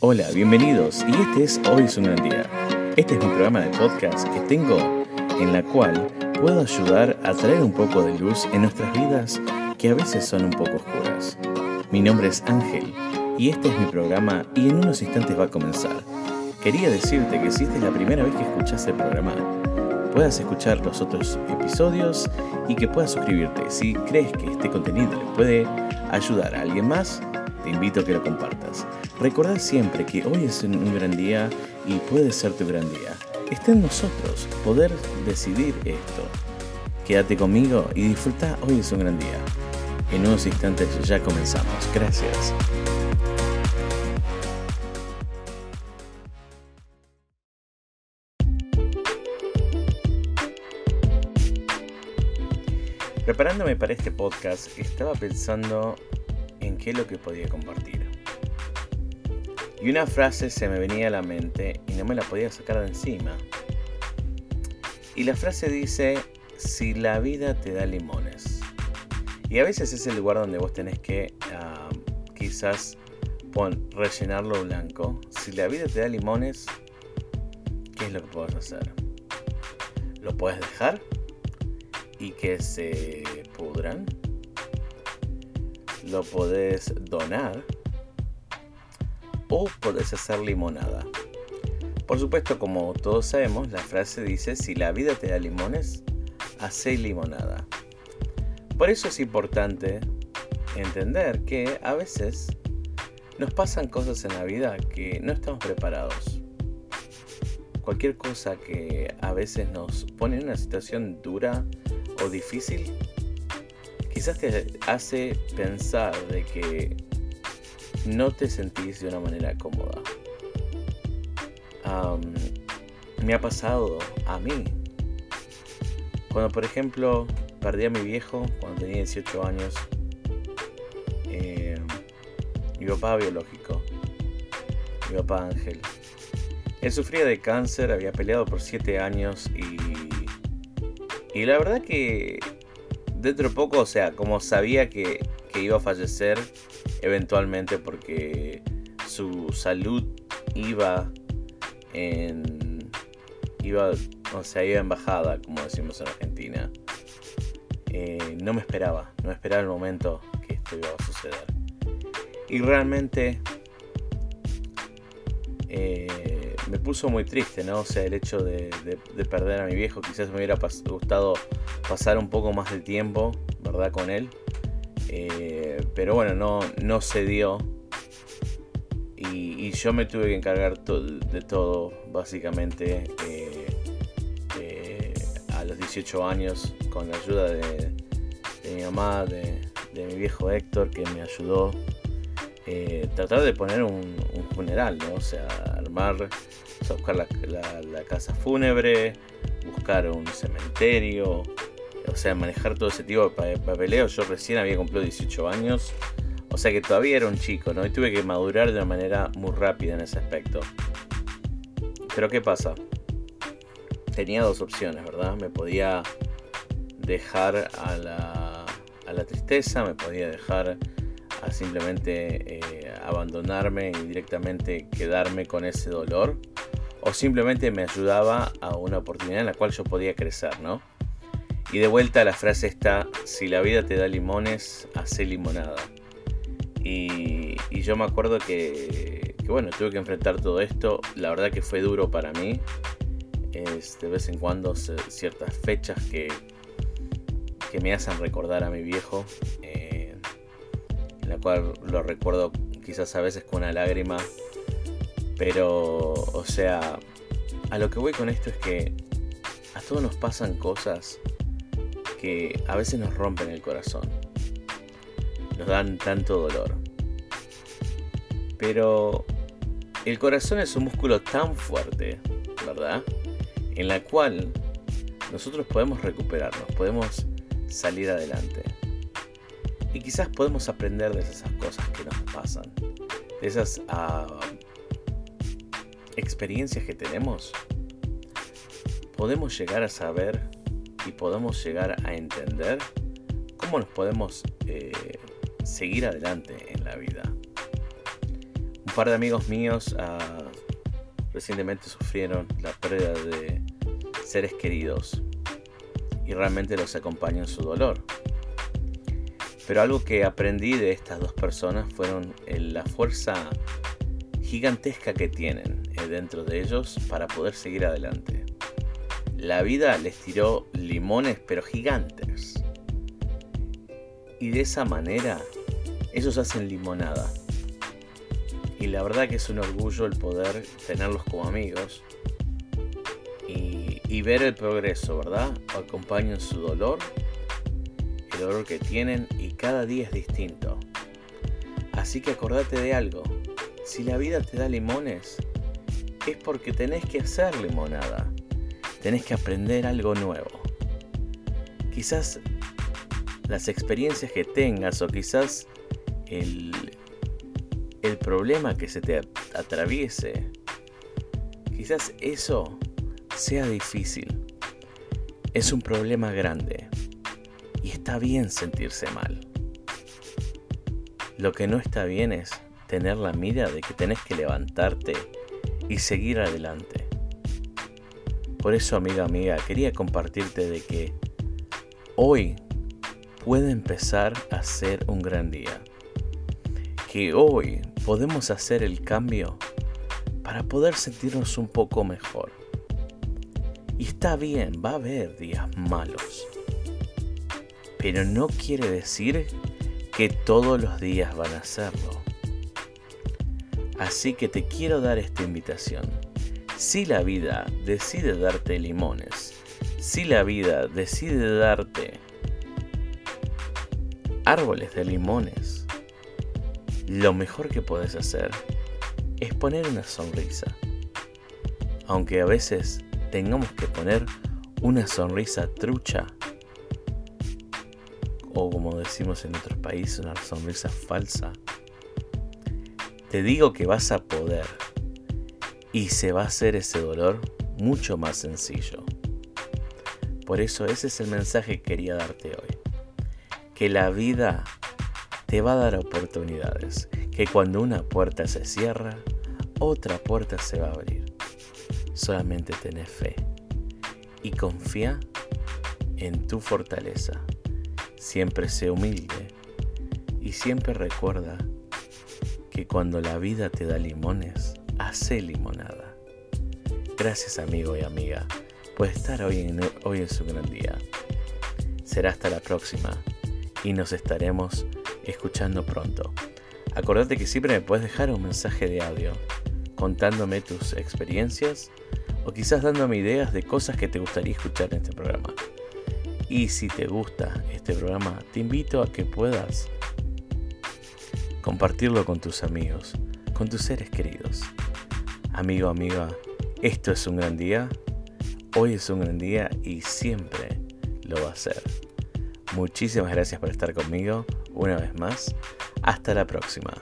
Hola, bienvenidos y este es Hoy es un gran día. Este es un programa de podcast que tengo en la cual puedo ayudar a traer un poco de luz en nuestras vidas que a veces son un poco oscuras. Mi nombre es Ángel y este es mi programa y en unos instantes va a comenzar. Quería decirte que si esta es la primera vez que escuchas el programa, puedas escuchar los otros episodios y que puedas suscribirte. Si crees que este contenido le puede ayudar a alguien más, te invito a que lo compartas. Recordad siempre que hoy es un gran día y puede ser tu gran día. Está en nosotros poder decidir esto. Quédate conmigo y disfruta, hoy es un gran día. En unos instantes ya comenzamos. Gracias. Preparándome para este podcast, estaba pensando en qué es lo que podía compartir. Y una frase se me venía a la mente y no me la podía sacar de encima. Y la frase dice, si la vida te da limones. Y a veces es el lugar donde vos tenés que ah, quizás pon, rellenarlo blanco. Si la vida te da limones, ¿qué es lo que puedes hacer? ¿Lo puedes dejar? y que se pudran. Lo podés donar o podés hacer limonada. Por supuesto, como todos sabemos, la frase dice, si la vida te da limones, hace limonada. Por eso es importante entender que a veces nos pasan cosas en la vida que no estamos preparados. Cualquier cosa que a veces nos pone en una situación dura o difícil, quizás te hace pensar de que no te sentís de una manera cómoda. me ha pasado a mí. Cuando por ejemplo perdí a mi viejo cuando tenía 18 años, eh, mi papá biológico, mi papá Ángel. Él sufría de cáncer, había peleado por 7 años y y la verdad que dentro de poco, o sea, como sabía que, iba a fallecer eventualmente porque su salud iba en. iba. o sea, iba en bajada, como decimos en Argentina. Eh, no me esperaba, no esperaba el momento que esto iba a suceder. Y realmente. Eh, me puso muy triste, ¿no? O sea, el hecho de, perder a mi viejo, quizás me hubiera gustado pasar un poco más de tiempo, ¿verdad? Con él. Eh, pero bueno, no, no se dio. Y, yo me tuve que encargar de todo, básicamente, eh, eh, a los 18 años, con la ayuda de, mi mamá, de, mi viejo Héctor, que me ayudó. tratar de poner un, un funeral, ¿no? O sea, armar buscar la, casa fúnebre, buscar un cementerio, o sea, manejar todo ese tipo de papeleo. Yo recién había cumplido 18 años, o sea que todavía era un chico, ¿no? Y tuve que madurar de una manera muy rápida en ese aspecto. Pero ¿qué pasa? Tenía dos opciones, ¿verdad? Me podía dejar a la, tristeza, me podía dejar a simplemente eh, abandonarme y directamente quedarme con ese dolor o simplemente me ayudaba a una oportunidad en la cual yo podía crecer, ¿no? Y de vuelta la frase está, si la vida te da limones, hace limonada. Y, yo me acuerdo que, bueno, tuve que enfrentar todo esto. La verdad que fue duro para mí. Es, de vez en cuando ciertas fechas que, que me hacen recordar a mi viejo. Eh, la cual lo recuerdo quizás a veces con una lágrima pero, o sea, a lo que voy con esto es que a todos nos pasan cosas que a veces nos rompen el corazón. Nos dan tanto dolor. Pero el corazón es un músculo tan fuerte, ¿verdad? En la cual nosotros podemos recuperarnos, podemos salir adelante. Y quizás podemos aprender de esas cosas que nos pasan, de esas uh, experiencias que tenemos, podemos llegar a saber y podemos llegar a entender cómo nos podemos eh, seguir adelante en la vida. par de amigos míos ah, recientemente sufrieron la pérdida de seres queridos y realmente los acompaño en su dolor. Pero algo que aprendí de estas dos personas fueron la fuerza gigantesca que tienen eh, dentro de ellos para poder seguir adelante. La vida les tiró limones pero gigantes. Y de esa manera ellos hacen limonada. Y la verdad que es un orgullo el poder tenerlos como amigos y, ver el progreso, ¿verdad? Acompañan su dolor, el dolor que tienen y cada día es distinto. Así que acordate de algo, si la vida te da limones, es porque tenés que hacer limonada, tenés que aprender algo nuevo. Quizás las experiencias que tengas o quizás el, el problema que se te atraviese, quizás eso sea difícil. Es un problema grande y está bien sentirse mal. Lo que no está bien es tener la mira de que tenés que levantarte y seguir adelante. Por eso, amiga, amiga, quería compartirte de que hoy puede empezar a ser un gran día. Que hoy podemos hacer el cambio para poder sentirnos un poco mejor. Y está bien, va a haber días malos. Pero no quiere decir que todos los días van a serlo. Así que te quiero dar esta invitación. Si la vida decide darte limones, si la vida decide darte árboles de limones, lo mejor que puedes hacer es poner una sonrisa. Aunque a veces tengamos que poner una sonrisa trucha, o como decimos en otros países, una sonrisa falsa te digo que vas a poder y se va a hacer ese dolor mucho más sencillo. Por eso ese es el mensaje que quería darte hoy. Que la vida te va a dar oportunidades. Que cuando una puerta se cierra, otra puerta se va a abrir. Solamente tenés fe y confía en tu fortaleza. Siempre sé humilde y siempre recuerda que cuando la vida te da limones, hace limonada. Gracias amigo y amiga por estar hoy en, hoy en su gran día. Será hasta la próxima y nos estaremos escuchando pronto. Acordate que siempre me puedes dejar un mensaje de audio contándome tus experiencias o quizás dándome ideas de cosas que te gustaría escuchar en este programa. Y si te gusta este programa, te invito a que puedas compartirlo con tus amigos, con tus seres queridos. Amigo, amiga, esto es un gran día, hoy es un gran día y siempre lo va a ser. Muchísimas gracias por estar conmigo una vez más. Hasta la próxima.